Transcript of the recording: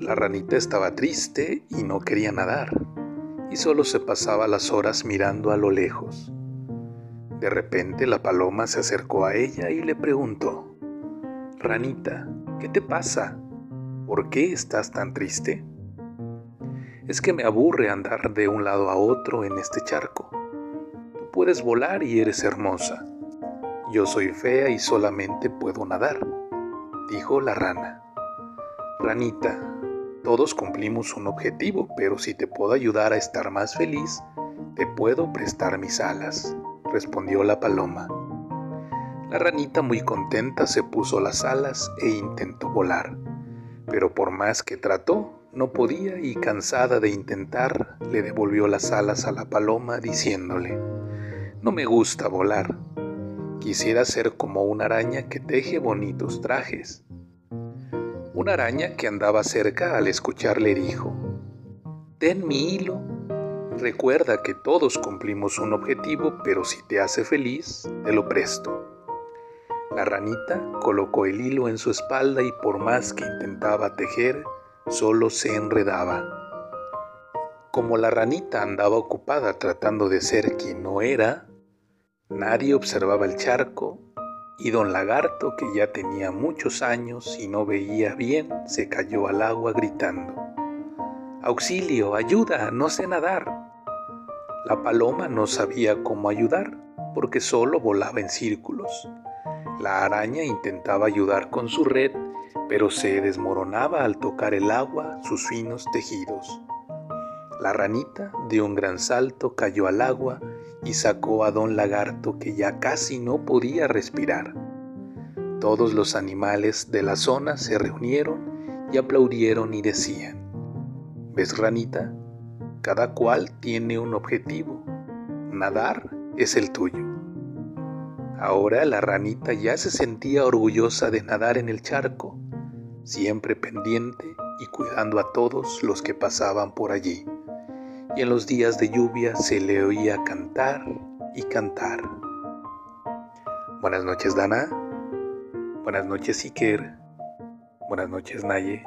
La ranita estaba triste y no quería nadar, y solo se pasaba las horas mirando a lo lejos. De repente la paloma se acercó a ella y le preguntó, Ranita, ¿qué te pasa? ¿Por qué estás tan triste? Es que me aburre andar de un lado a otro en este charco. Tú puedes volar y eres hermosa. Yo soy fea y solamente puedo nadar, dijo la rana. Ranita, todos cumplimos un objetivo, pero si te puedo ayudar a estar más feliz, te puedo prestar mis alas, respondió la paloma. La ranita muy contenta se puso las alas e intentó volar, pero por más que trató, no podía y cansada de intentar, le devolvió las alas a la paloma diciéndole, No me gusta volar, quisiera ser como una araña que teje bonitos trajes. Una araña que andaba cerca al escucharle dijo, Ten mi hilo. Recuerda que todos cumplimos un objetivo, pero si te hace feliz, te lo presto. La ranita colocó el hilo en su espalda y por más que intentaba tejer, solo se enredaba. Como la ranita andaba ocupada tratando de ser quien no era, nadie observaba el charco y don Lagarto, que ya tenía muchos años y no veía bien, se cayó al agua gritando. Auxilio, ayuda, no sé nadar. La paloma no sabía cómo ayudar porque solo volaba en círculos. La araña intentaba ayudar con su red pero se desmoronaba al tocar el agua sus finos tejidos. La ranita de un gran salto cayó al agua y sacó a don lagarto que ya casi no podía respirar. Todos los animales de la zona se reunieron y aplaudieron y decían, ¿ves ranita? Cada cual tiene un objetivo. Nadar es el tuyo. Ahora la ranita ya se sentía orgullosa de nadar en el charco siempre pendiente y cuidando a todos los que pasaban por allí. Y en los días de lluvia se le oía cantar y cantar. Buenas noches, Dana. Buenas noches, Iker. Buenas noches, Naye.